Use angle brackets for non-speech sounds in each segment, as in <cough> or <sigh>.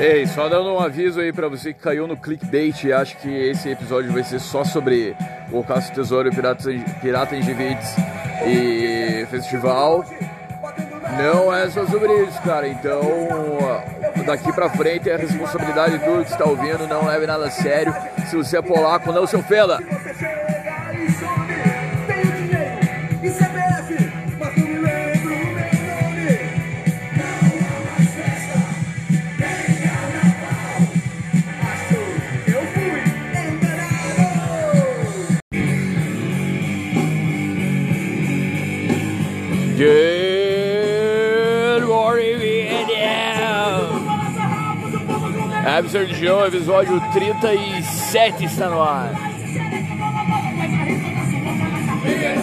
Ei, só dando um aviso aí pra você que caiu no clickbait e acha que esse episódio vai ser só sobre o Caso Tesouro, Pirata, Pirata em Givites e festival. Não é só sobre isso, cara. Então, daqui pra frente é a responsabilidade de tudo que está ouvindo. Não leve nada a sério. Se você é polaco, não se ofenda. Absurd Show, episódio 37 está no ar.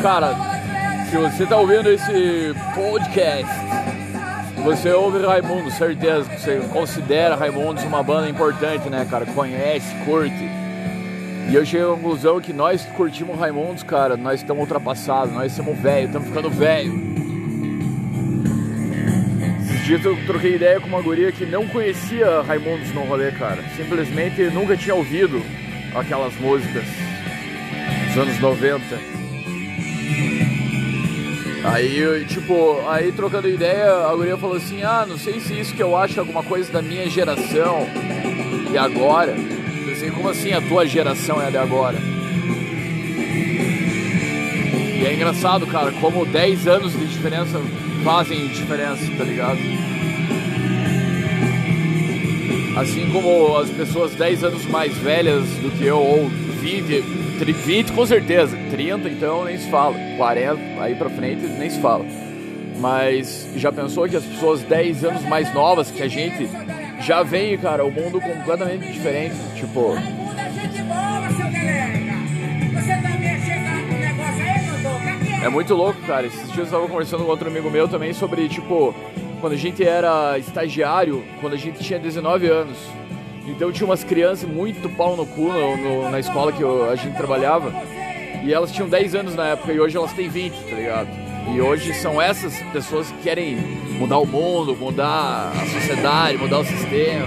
Cara, se você tá ouvindo esse podcast, você ouve Raimundo, certeza você considera Raimundos uma banda importante, né, cara? Conhece, curte. E eu cheguei à conclusão que nós curtimos Raimundos, cara, nós estamos ultrapassados, nós somos velhos, estamos ficando velho. Dias eu troquei ideia com uma guria que não conhecia Raimundos no rolê, cara. Simplesmente nunca tinha ouvido aquelas músicas dos anos 90. Aí, tipo, aí trocando ideia, a guria falou assim, ah, não sei se isso que eu acho é alguma coisa da minha geração e agora. Eu pensei, como assim a tua geração é de agora? E é engraçado, cara, como 10 anos de diferença fazem diferença, tá ligado? Assim como as pessoas 10 anos mais velhas do que eu, ou 20, 20 com certeza, 30 então nem se fala, 40 aí pra frente nem se fala. Mas já pensou que as pessoas 10 anos mais novas que a gente já veem, cara, o mundo completamente diferente, tipo. É muito louco, cara. Esses dias eu tava conversando com outro amigo meu também sobre, tipo, quando a gente era estagiário, quando a gente tinha 19 anos. Então tinha umas crianças muito pau no cu no, no, na escola que eu, a gente trabalhava. E elas tinham 10 anos na época e hoje elas têm 20, tá ligado? E hoje são essas pessoas que querem mudar o mundo, mudar a sociedade, mudar o sistema.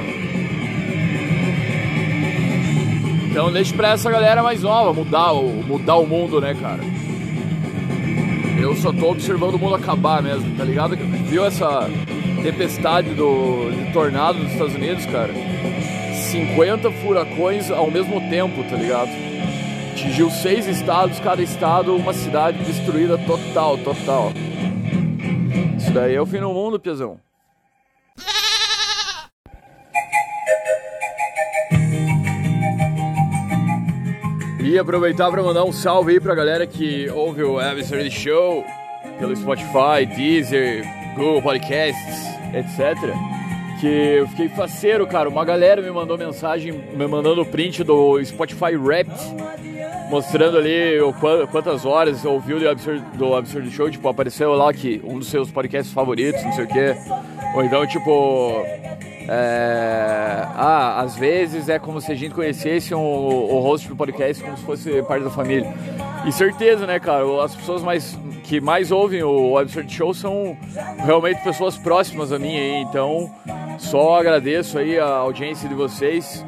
Então deixa pra essa galera mais nova mudar mudar o mundo, né, cara? Eu só tô observando o mundo acabar mesmo, tá ligado? Viu essa tempestade do, de tornado nos Estados Unidos, cara? 50 furacões ao mesmo tempo, tá ligado? Atingiu seis estados, cada estado uma cidade destruída total, total. Isso daí é o fim do mundo, Piazão. E aproveitar para mandar um salve aí pra galera que ouve o Absurd Show pelo Spotify, Deezer, Google Podcasts, etc. Que eu fiquei faceiro, cara. Uma galera me mandou mensagem, me mandando print do Spotify Wrapped, mostrando ali o quantas horas ouviu do Absurd, do Absurd Show. Tipo, apareceu lá que um dos seus podcasts favoritos, não sei o quê. Ou então, tipo, é... Ah, às vezes é como se a gente conhecesse um, o host do podcast como se fosse parte da família. E certeza, né, cara? As pessoas mais que mais ouvem o Absurd Show são realmente pessoas próximas a mim aí. Então, só agradeço aí a audiência de vocês.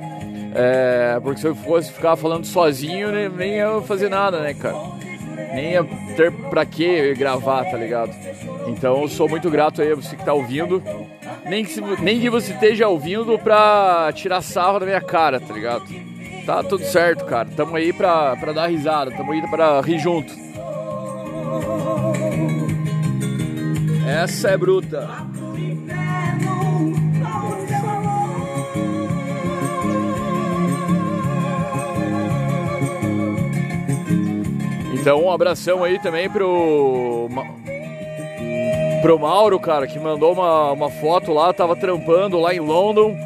É... Porque se eu fosse ficar falando sozinho, nem ia fazer nada, né, cara? Nem ia ter pra que gravar, tá ligado? Então, sou muito grato aí a você que tá ouvindo nem que, nem que você esteja ouvindo pra tirar sarro da minha cara, tá ligado? Tá tudo certo, cara. Tamo aí pra, pra dar risada, tamo aí pra rir junto. Essa é bruta. Então, um abração aí também pro pro Mauro, cara, que mandou uma, uma foto lá, tava trampando lá em London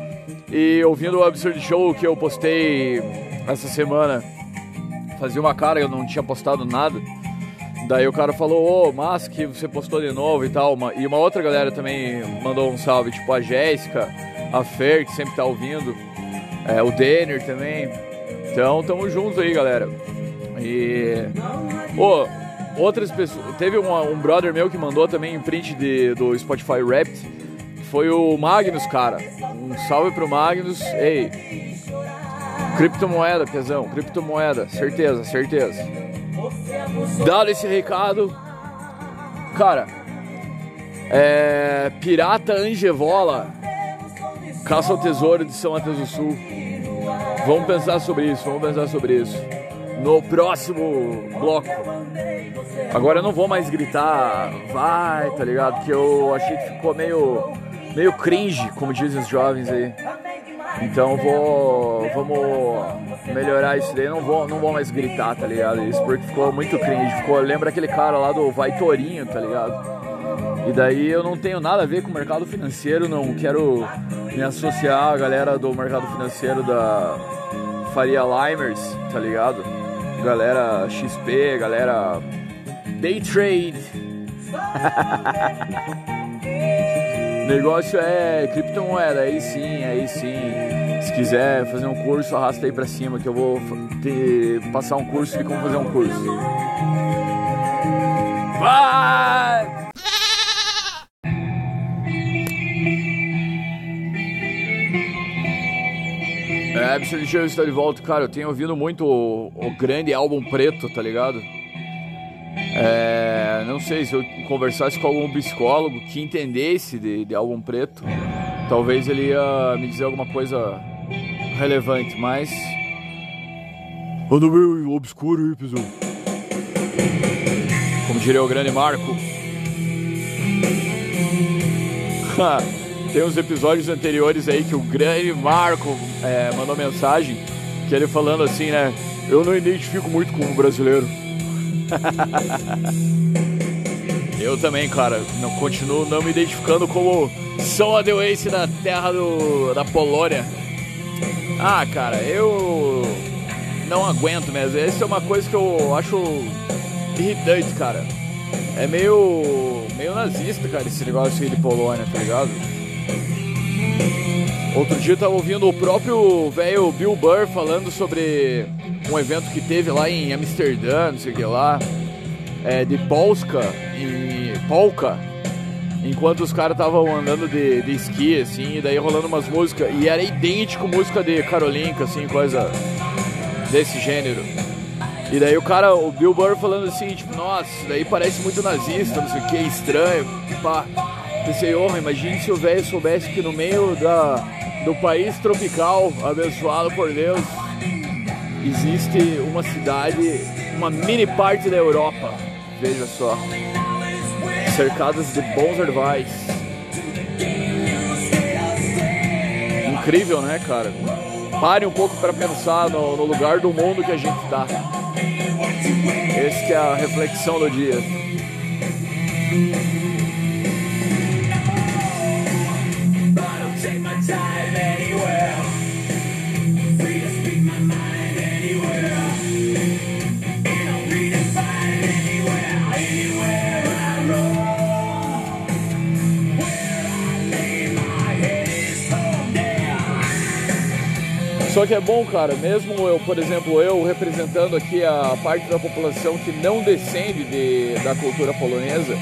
e ouvindo o Absurd Show que eu postei essa semana. Fazia uma cara, eu não tinha postado nada. Daí o cara falou, ô, oh, mas que você postou de novo e tal. E uma outra galera também mandou um salve, tipo a Jéssica, a Fer, que sempre tá ouvindo, é, o Denner também. Então, tamo juntos aí, galera. E. Ô, oh, outras pessoas. Teve um, um brother meu que mandou também um print de, do Spotify Wrapped. foi o Magnus, cara. Um salve pro Magnus. Ei, criptomoeda, pesão, criptomoeda, certeza, certeza. Dado esse recado, cara, é, Pirata Angevola, Caça ao Tesouro de São Mateus do Sul. Vamos pensar sobre isso, vamos pensar sobre isso. No próximo bloco. Agora eu não vou mais gritar, vai, tá ligado? Que eu achei que ficou meio, meio cringe, como dizem os jovens aí. Então vou, vamos melhorar isso daí. Não vou, não vou mais gritar, tá ligado? Isso porque ficou muito cringe. Ficou, lembra aquele cara lá do Vai Torinho, tá ligado? E daí eu não tenho nada a ver com o mercado financeiro, não quero me associar à galera do mercado financeiro da Faria Limers, tá ligado? Galera XP, galera Day Trade. <laughs> Negócio é criptomoeda, aí sim, aí sim. Se quiser fazer um curso, arrasta aí pra cima que eu vou ter, passar um curso de como fazer um curso. Vai! Absurd Show está de volta. Cara, eu tenho ouvido muito o, o grande álbum preto, tá ligado? É, não sei se eu conversasse com algum psicólogo que entendesse de, de álbum preto, talvez ele ia me dizer alguma coisa relevante, mas. Anda meio obscuro pessoal. Como diria o grande Marco. <laughs> Tem uns episódios anteriores aí que o grande Marco é, mandou mensagem, que ele falando assim, né? Eu não identifico muito como brasileiro. <laughs> Eu também, cara, não, continuo não me identificando como São Adewace da terra do, da Polônia. Ah, cara, eu não aguento mesmo. Essa é uma coisa que eu acho irritante, cara. É meio, meio nazista, cara, esse negócio aí de Polônia, tá ligado? Outro dia eu tava ouvindo o próprio velho Bill Burr falando sobre um evento que teve lá em Amsterdã, não sei o que lá, é, de Polska, em Polka, enquanto os caras estavam andando de, de esqui, assim, e daí rolando umas músicas, e era idêntico música de Karolinka, assim, coisa desse gênero. E daí o cara, o Bill Burr falando assim, tipo, nossa, isso daí parece muito nazista, não sei o que, estranho, pá. Pensei, oh, imagine se o velho soubesse que no meio da, do país tropical, abençoado por Deus, existe uma cidade, uma mini parte da Europa, veja só, cercadas de bons herbais. Incrível, né, cara? Pare um pouco para pensar no, no, lugar do mundo que a gente está. Essa é a reflexão do dia. Que é bom, cara, mesmo eu, por exemplo, eu representando aqui a parte da população que não descende de, da cultura polonesa,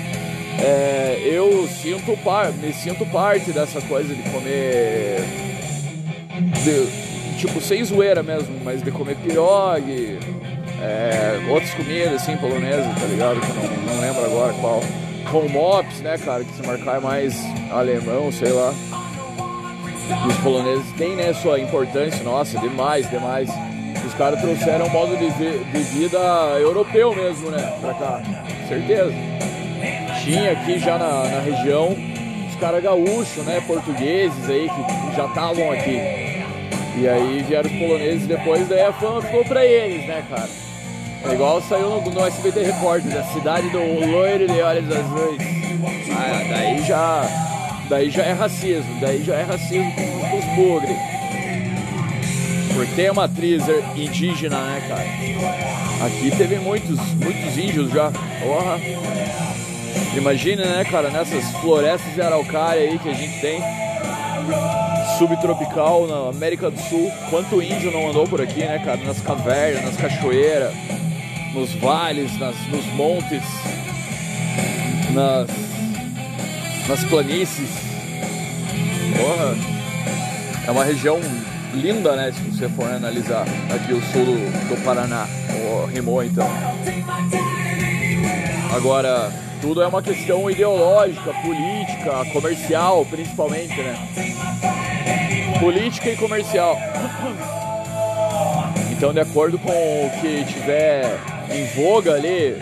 é, eu sinto me sinto parte dessa coisa de comer. De, tipo, sem zoeira mesmo, mas de comer pirogue, é, outras comidas assim, polonesas, tá ligado? Que eu não, não lembro agora qual. Com mops, né, cara, que se marcar é mais alemão, sei lá. Os poloneses têm, né, sua importância, nossa, demais, demais. Os caras trouxeram um modo de, de vida europeu mesmo, né, pra cá. Certeza. Tinha aqui já na, na região os caras gaúchos, né, portugueses aí, que já estavam aqui. E aí vieram os poloneses depois, daí a fama ficou pra eles, né, cara. É igual saiu no, no SBT Repórter, da cidade do loiro de olhos azuis. Ah, daí já daí já é racismo, daí já é racismo com, os bugres. Por ter uma atriz indígena, né, cara? Aqui teve muitos, muitos índios já. Porra. Imagina, né, cara, nessas florestas de araucária aí que a gente tem, subtropical na América do Sul, quanto índio não andou por aqui, né, cara? Nas cavernas, nas cachoeiras, nos vales, nas, nos montes, nas nas planícies. É uma região linda, né? Se você for analisar aqui o sul do, do Paraná, o Rimou, então. Agora, tudo é uma questão ideológica, política, comercial, principalmente, né? Política e comercial. Então, de acordo com o que tiver em voga ali,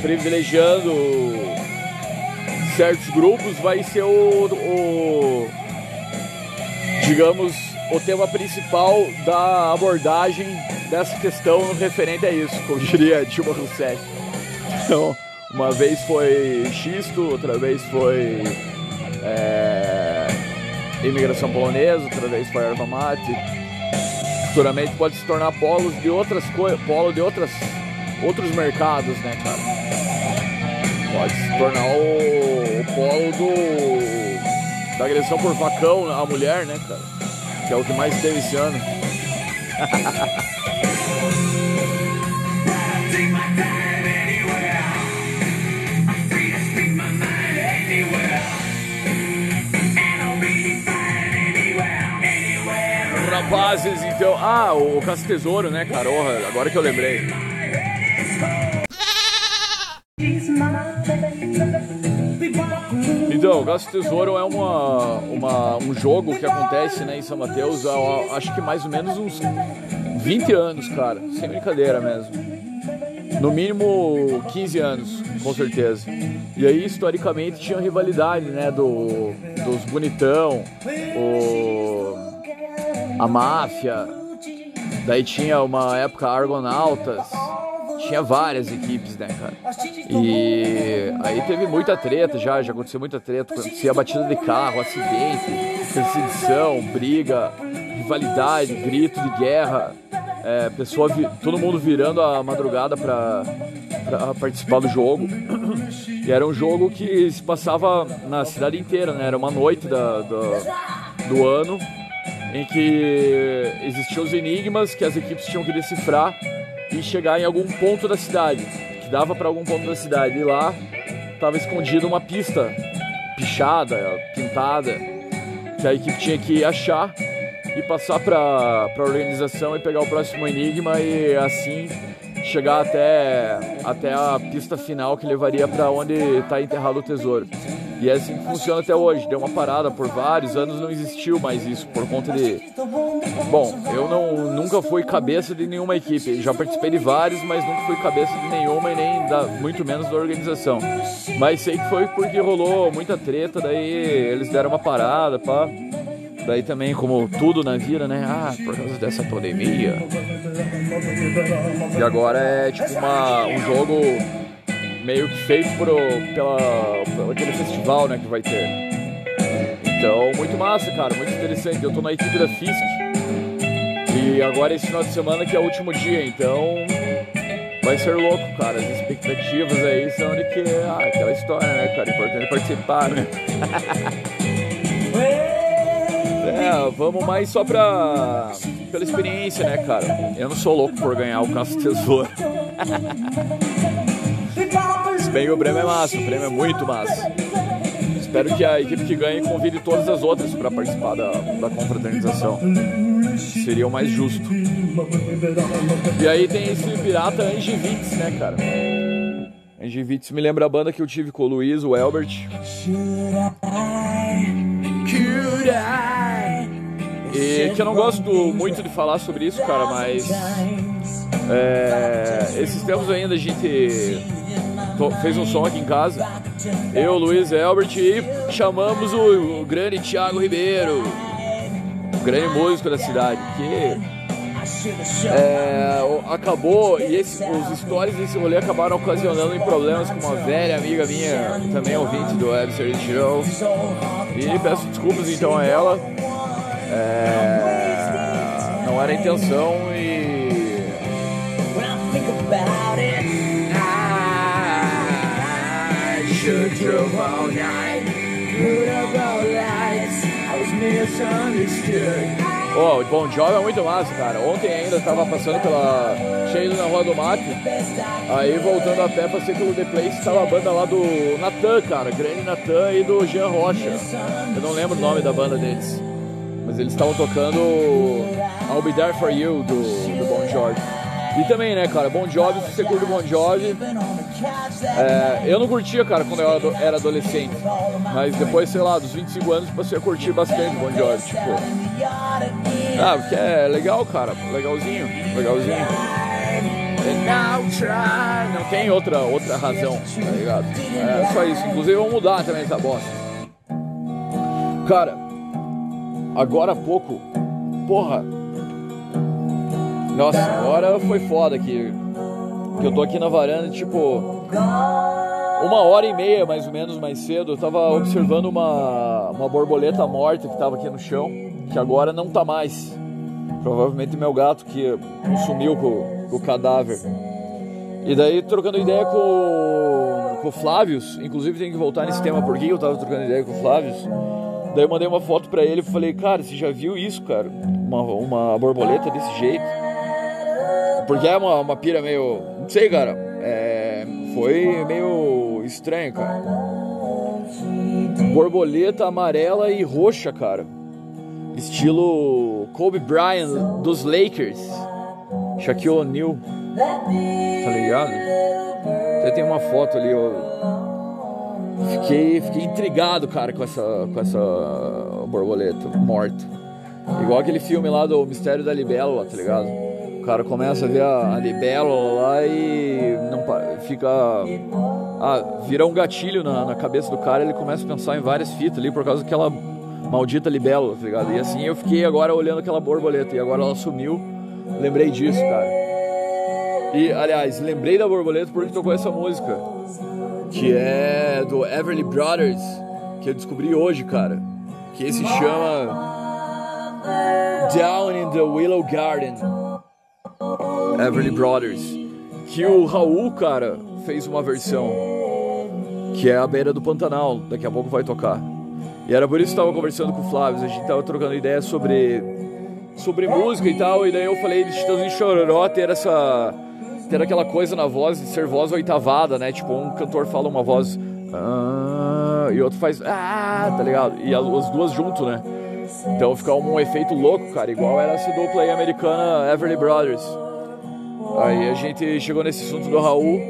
privilegiando certos grupos, vai ser o, o digamos, o tema principal da abordagem dessa questão referente a isso, como <laughs> diria Dilma Rousseff. Então, uma vez foi xisto, outra vez foi é, imigração polonesa, outra vez foi erva mate. Futuramente pode se tornar polos de outras coisas, polo de outras, outros mercados, né, cara? Pode se tornar o, o polo do, da agressão por facão à mulher, né, cara? Que é o que mais teve esse ano. <laughs> Rapazes, então. Ah, o Caça Tesouro, né, cara? Agora que eu lembrei. Então, o Caça Tesouro é uma, uma, um jogo que acontece né, em São Mateus há, acho que mais ou menos uns 20 anos, cara. Sem brincadeira mesmo. No mínimo 15 anos, com certeza. E aí, historicamente, tinha rivalidade, né? Do, dos bonitão, o, a máfia. Daí tinha uma época Argonautas. Tinha várias equipes, né, cara? E aí teve muita treta já, já aconteceu muita treta. Acontecia batida de carro, acidente, perseguição, briga, rivalidade, grito de guerra é, pessoa todo mundo virando a madrugada para participar do jogo. E era um jogo que se passava na cidade inteira, né? Era uma noite da, da, do ano em que existiam os enigmas que as equipes tinham que decifrar e chegar em algum ponto da cidade, que dava para algum ponto da cidade. E lá estava escondida uma pista pichada, pintada, que a equipe tinha que achar e passar para a organização e pegar o próximo enigma e assim chegar até, até a pista final que levaria para onde está enterrado o tesouro. E é assim que funciona até hoje. Deu uma parada por vários anos, não existiu mais isso por conta de. Bom, eu não, nunca fui cabeça de nenhuma equipe. Já participei de vários, mas nunca fui cabeça de nenhuma e nem da, muito menos da organização. Mas sei que foi porque rolou muita treta, daí eles deram uma parada, pá. Daí também, como tudo na vida, né? Ah, por causa dessa pandemia. E agora é tipo uma, um jogo meio que feito por, pela, por aquele festival, né, que vai ter. Então, muito massa, cara, muito interessante. Eu tô na equipe da Fisk. E agora esse final de semana que é o último dia, então vai ser louco, cara. As expectativas aí são de que, ah, aquela história, né, cara? Importante participar, né? <laughs> É, vamos mais só pra. pela experiência, né, cara? Eu não sou louco por ganhar o Caça Tesouro. <laughs> Bem o prêmio é massa, o prêmio é muito massa. Espero que a equipe que ganhe convide todas as outras para participar da, da confraternização. Seria o mais justo. E aí tem esse pirata Angivitz, né, cara? Angivitz me lembra a banda que eu tive com o Luiz, o Elbert. E que eu não gosto muito de falar sobre isso, cara, mas é, esses tempos ainda a gente fez um som aqui em casa, eu, Luiz Elbert, e chamamos o, o grande Thiago Ribeiro, o grande músico da cidade, que é, acabou, e esse, os stories desse rolê acabaram ocasionando em problemas com uma velha amiga minha, também ouvinte do Web Show, e peço desculpas então a ela. É, não era a intenção e. Oh, o Bon Jovi é muito massa, cara. Ontem ainda tava passando pela. cheio na Rua do Mate. Aí voltando a pé, passei pelo The Place, tava a banda lá do Natan, cara. Grande Natan e do Jean Rocha. Eu não lembro o nome da banda deles. Mas eles estavam tocando I'll Be There For You, do, do Bon Jovi. E também, né, cara, Bon Jovi, se você curte Bon Jovi... É, eu não curtia, cara, quando eu era adolescente. Mas depois, sei lá, dos 25 anos, passei a curtir bastante Bon Jovi, tipo... Ah, porque é legal, cara, legalzinho, legalzinho. Não tem outra, outra razão, tá ligado? É só isso. Inclusive, vamos mudar também essa bosta. Cara, agora há pouco, porra. Nossa, agora foi foda aqui. Que eu tô aqui na varanda, tipo. Uma hora e meia, mais ou menos, mais cedo, eu tava observando uma, uma borboleta morta que tava aqui no chão, que agora não tá mais. Provavelmente meu gato que sumiu com, o cadáver. E daí, trocando ideia com, com o Flávios, inclusive tem que voltar nesse tema porque eu tava trocando ideia com o Flávios. Daí eu mandei uma foto pra ele e falei, cara, você já viu isso, cara? Uma, uma borboleta desse jeito? Porque é uma, uma pira meio. Não sei, cara. É, foi meio estranho, cara. Borboleta amarela e roxa, cara. Estilo Kobe Bryant dos Lakers. Shaquille O'Neal. Tá ligado? Até tem uma foto ali, eu fiquei, fiquei intrigado, cara, com essa, com essa borboleta morta. Igual aquele filme lá do Mistério da Libélula, tá ligado? O cara começa a ver a, a lá e não fica. Ah, vira um gatilho na, na cabeça do cara ele começa a pensar em várias fitas ali por causa daquela maldita libélula, tá ligado? E assim eu fiquei agora olhando aquela borboleta e agora ela sumiu. Lembrei disso, cara. E, aliás, lembrei da borboleta porque tocou essa música, que é do Everly Brothers, que eu descobri hoje, cara. Que se chama Down in the Willow Garden. Everly Brothers. Que o Raul, cara, fez uma versão. Que é a beira do Pantanal. Daqui a pouco vai tocar. E era por isso que eu tava conversando com o Flávio. A gente tava trocando ideia sobre, sobre música e tal. E daí eu falei de Titãs de Chororó ter essa. ter aquela coisa na voz de ser voz oitavada, né? Tipo, um cantor fala uma voz. Ah, e outro faz. Ah, tá ligado? E as duas junto, né? Então fica um efeito louco, cara. Igual era essa dupla aí americana Everly Brothers. Aí a gente chegou nesse assunto do Raul.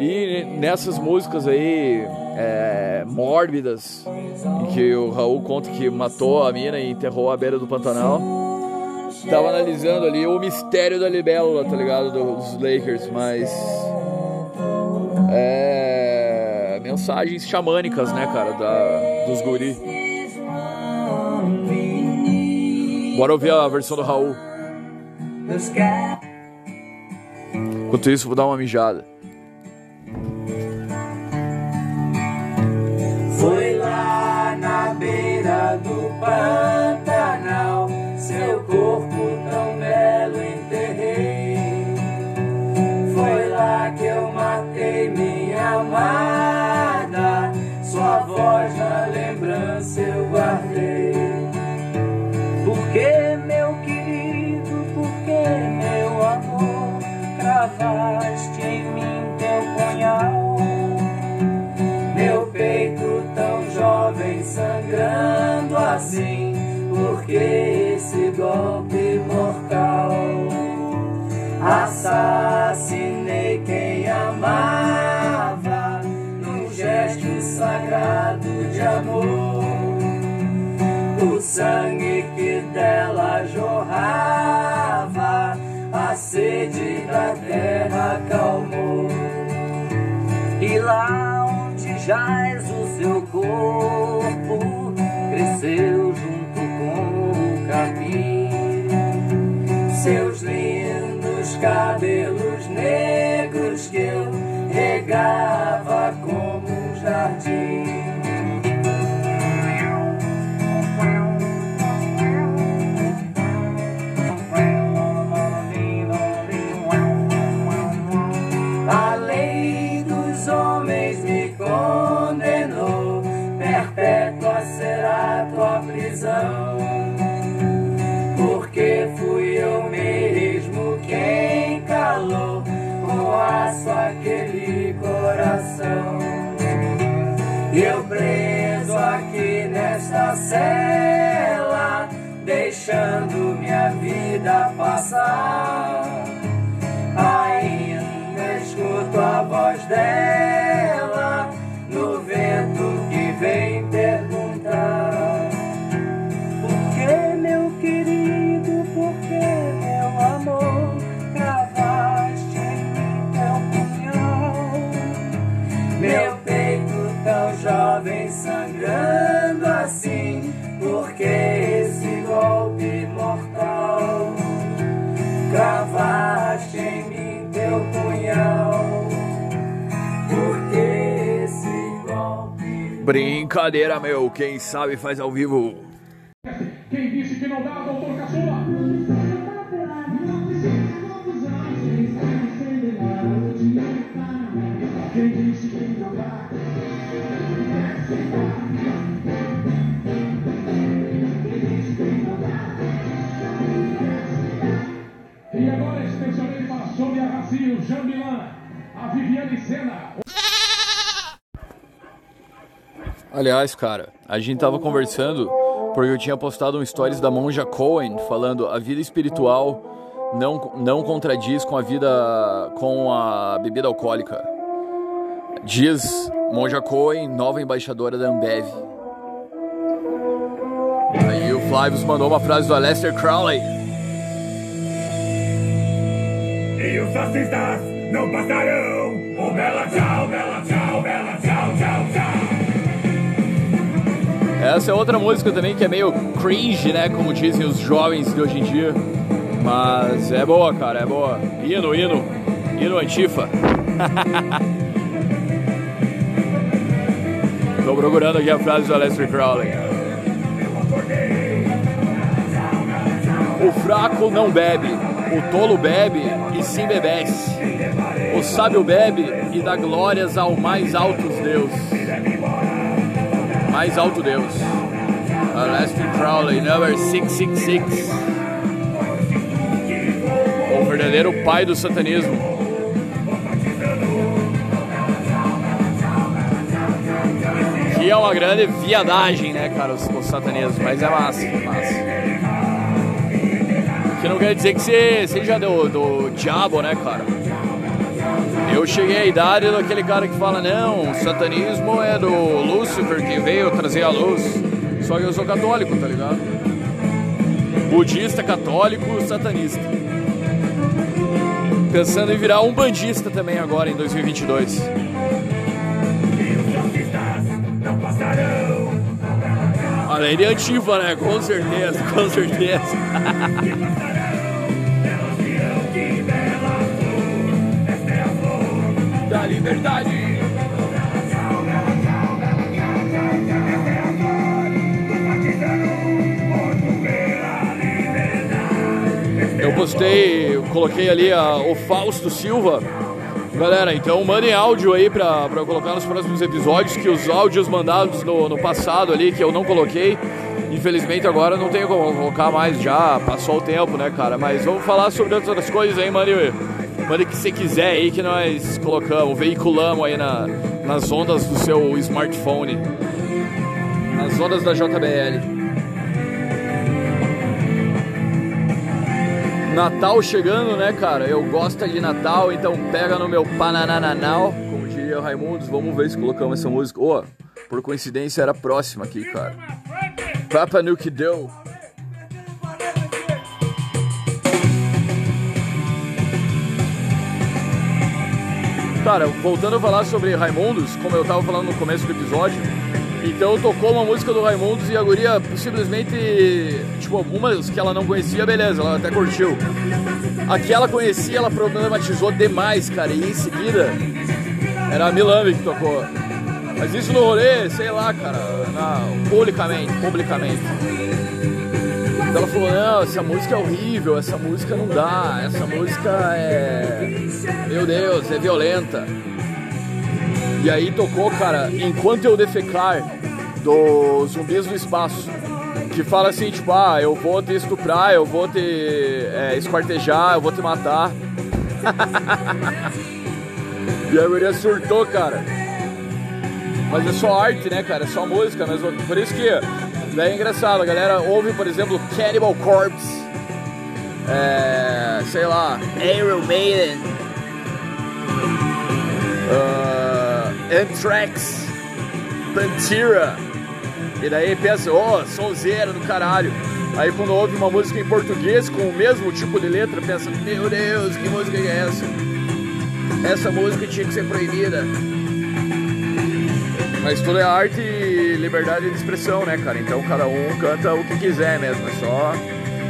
E nessas músicas aí, é, mórbidas, em que o Raul conta que matou a mina e enterrou à beira do Pantanal, tava analisando ali o mistério da libélula, tá ligado? Dos Lakers, mas. É. Mensagens xamânicas, né, cara, da, dos guri. Bora ouvir a versão do Raul. Enquanto isso, vou dar uma mijada. Foi lá na beira do Pantanal, seu corpo tão belo enterrei. Foi lá que eu matei minha amada, sua voz na lembrança eu guardei. Porque esse golpe mortal. Assassinei quem amava, num gesto sagrado de amor. O sangue que dela jorrava, a sede da terra acalmou. E lá onde jaz o seu corpo, cresceu junto regava como um jardim. Jovem sangrando assim, porque esse golpe mortal cravaste em mim teu punhal. Porque esse golpe Brincadeira, meu. Quem sabe faz ao vivo. Jean Milan, a Viviane Aliás, cara, a gente tava conversando porque eu tinha postado um stories da Monja Cohen falando a vida espiritual não, não contradiz com a vida com a bebida alcoólica. Diz Monja Cohen, nova embaixadora da Ambev. Aí o Flávio mandou uma frase do Aleister Crowley. E os fascistas não passarão. Oh, bela tchau, bela tchau, bela tchau, tchau, tchau. Essa é outra música também que é meio cringe, né? Como dizem os jovens de hoje em dia. Mas é boa, cara, é boa. Hino, hino. Hino antifa. <laughs> Tô procurando aqui a frase do Aleister Crowley. O fraco não bebe, o tolo bebe e se embebece. O sábio bebe e dá glórias ao mais alto Deus mais alto Deus. Aleister Crowley, number 666. O verdadeiro pai do satanismo. Que é uma grande viadagem, né, cara, o, o satanismo, mas é massa, é massa. Que não quer dizer que você seja do, do diabo, né, cara? Eu cheguei à idade daquele cara que fala, não, o satanismo é do Lúcifer que veio trazer a luz. Só que eu sou católico, tá ligado? Budista, católico, satanista. Pensando em virar um bandista também agora em 2022. Além de ativa, né? Com certeza, com certeza. É <laughs> Da liberdade. Eu postei, eu coloquei ali a- o Fausto Silva. Galera, então mandem áudio aí pra, pra eu colocar nos próximos episódios, que os áudios mandados no, no passado ali, que eu não coloquei, infelizmente agora não tenho como colocar mais já, passou o tempo, né, cara? Mas vamos falar sobre outras coisas aí, mande, mande o que você quiser aí que nós colocamos, veiculamos aí na, nas ondas do seu smartphone, nas ondas da JBL. Natal chegando, né, cara? Eu gosto de Natal, então pega no meu panananal, como diria o Raimundos. Vamos ver se colocamos essa música. Ô, por coincidência era próxima aqui, cara. Papa Nuke Doe. Cara, voltando a falar sobre Raimundos, como eu tava falando no começo do episódio, então tocou uma música do Raimundos e a guria simplesmente, tipo, algumas que ela não conhecia, beleza, ela até curtiu. A que ela conhecia, ela problematizou demais, cara, e em seguida era a Milambi que tocou. Mas isso no rolê, sei lá, cara, publicamente, publicamente. Então ela falou, não, essa música é horrível, essa música não dá, essa música é. Meu Deus, é violenta. E aí tocou, cara, Enquanto Eu Defecar, do Zumbis do Espaço. Que fala assim, tipo, ah, eu vou te estuprar, eu vou te é, esquartejar, eu vou te matar. <laughs> e a guria surtou, cara. Mas é só arte, né, cara? É só música mesmo. Por isso que daí é engraçado. A galera ouve, por exemplo, Cannibal Corpse. é, sei lá, Iron Maiden, uh, Anthrax, Pantera, e daí pensa, ó, oh, sonzeira do caralho. Aí quando ouve uma música em português com o mesmo tipo de letra, pensa, meu Deus, que música é essa? Essa música tinha que ser proibida. Mas tudo é arte e liberdade de expressão, né, cara? Então cada um canta o que quiser mesmo, é só,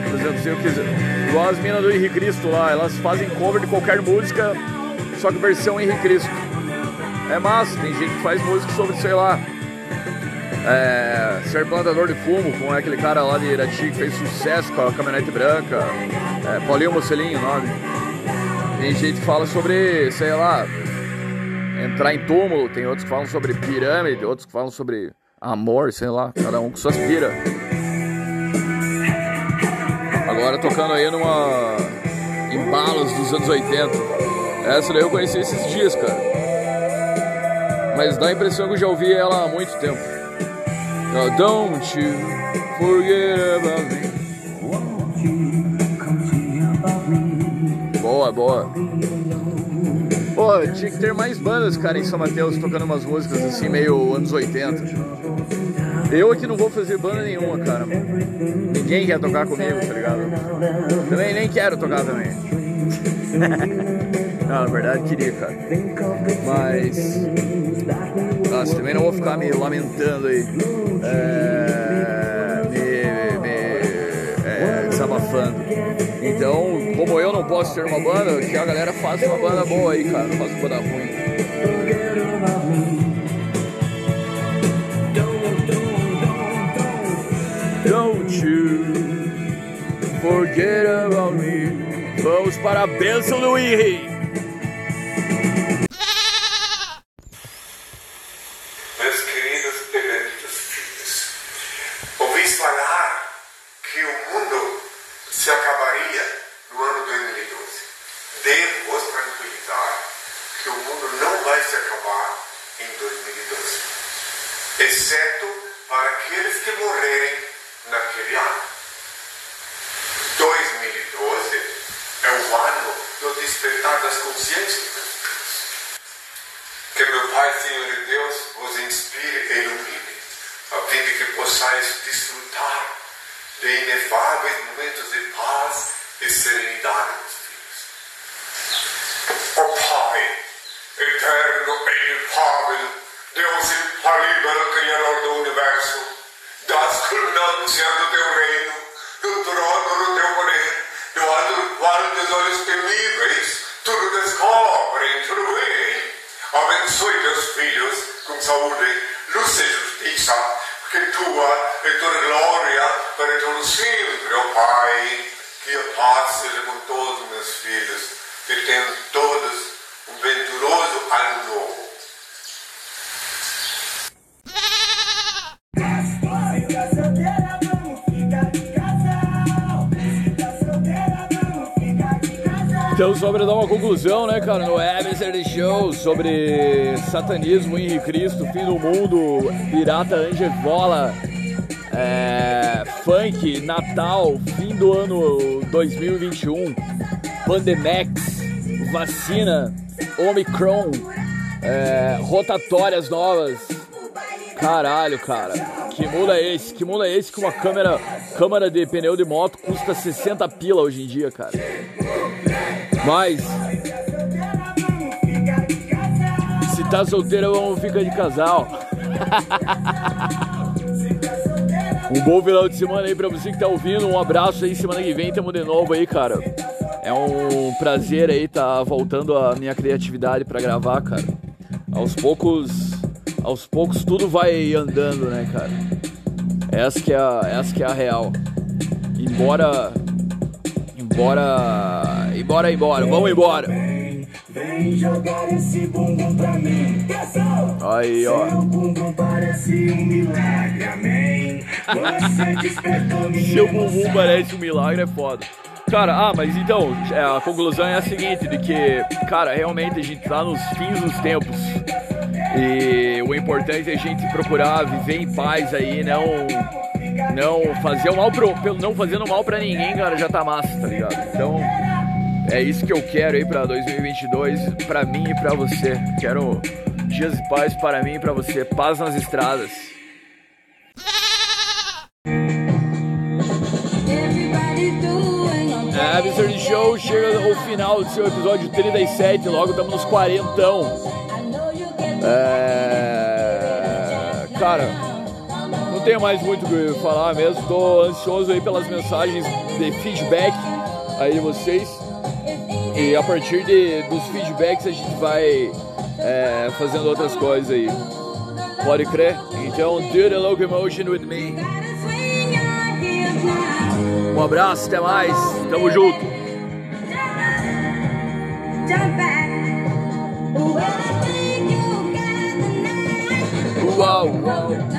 por exemplo, se eu quiser. Igual as minas do Henrique Cristo lá, elas fazem cover de qualquer música, só que versão Henrique Cristo. É massa, tem gente que faz música sobre, sei lá, é, ser plantador de fumo, com aquele cara lá de Irati que fez sucesso com a caminhonete branca, é, Paulinho Mocelinho nome. Tem gente que fala sobre, sei lá, entrar em túmulo, tem outros que falam sobre pirâmide, outros que falam sobre amor, sei lá, cada um com suas pira. Agora tocando aí numa embalos dos anos 80. Essa daí eu conheci esses dias, cara. Mas dá a impressão que eu já ouvi ela há muito tempo. Oh, don't you forget about me. Boa, boa. Pô, tinha que ter mais bandas, cara, em São Mateus tocando umas músicas assim, meio anos 80. Eu aqui não vou fazer banda nenhuma, cara. Ninguém quer tocar comigo, tá ligado? Também nem quero tocar também. <laughs> não, na verdade queria, cara. Mas. Nossa, também não vou ficar me lamentando aí. É, me, me é, desabafando. Então, como eu não posso ter uma banda, que a galera faça uma banda boa aí, cara. Não faça uma banda ruim. Don't you forget about me. Vamos para a bênção do Henry. Exceto para aqueles que morrerem naquele ano. 2012 é o ano do despertar das consciências. Que meu Pai, Senhor de Deus, vos inspire e ilumine, a fim de que possais desfrutar de inefáveis momentos de paz e serenidade, meus filhos. Ó Pai, eterno e inefável, Deus infalível, Criador do Universo, das culminâncias do teu reino, do trono do teu poder, do alto do qual teus olhos temíveis tudo descobrem, tudo veem. Abençoe teus filhos com saúde, luz e justiça, que tua é toda glória para todo sempre, ó Pai. Que a paz seja com todos os meus filhos, que tenham todos um venturoso ano novo. Então, sobre dar uma conclusão, né, cara, no The Show, sobre satanismo, Henrique Cristo, fim do mundo, pirata Angevola, é, funk, Natal, fim do ano 2021, Pandemex, vacina, Omicron, é, rotatórias novas. Caralho, cara. Que mundo é esse? Que mundo é esse que uma câmera, câmera de pneu de moto custa 60 pila hoje em dia, cara? Mas, se tá solteira, vamos ficar de casal. <laughs> Um bom final de semana aí pra você que tá ouvindo. Um abraço aí. Semana que vem tamo de novo aí, cara. É um prazer aí tá voltando a minha criatividade pra gravar, cara. Aos poucos, aos poucos tudo vai andando, né, cara? Essa que é a, essa que é a real. Embora, embora, embora, embora. Vamos embora. Vem, vem jogar esse bumbum pra mim. Aí, ó. Seu bumbum parece um milagre, amém. Você <laughs> despertou minha Seu bumbum parece um milagre, é foda. Cara, ah, mas então, é, a conclusão é a seguinte, de que, cara, realmente a gente tá nos fins dos tempos. E o importante é a gente procurar viver em paz aí, não, não fazer o mal pro, pelo não fazendo mal pra ninguém, cara, já tá massa, tá ligado? Então, é isso que eu quero aí pra 2022, pra mim e pra você. Quero dias de paz para mim e pra você, paz nas estradas. É, Mr. Show chega ao final do seu episódio 37, logo estamos nos quarentão. É... Cara, não tenho mais muito o que falar mesmo, tô ansioso aí pelas mensagens de feedback aí de vocês. E a partir de, dos feedbacks a gente vai é, fazendo outras coisas aí. Pode crer? Então, do the locomotion with me. Um abraço, até mais. Tamo junto. whoa, whoa.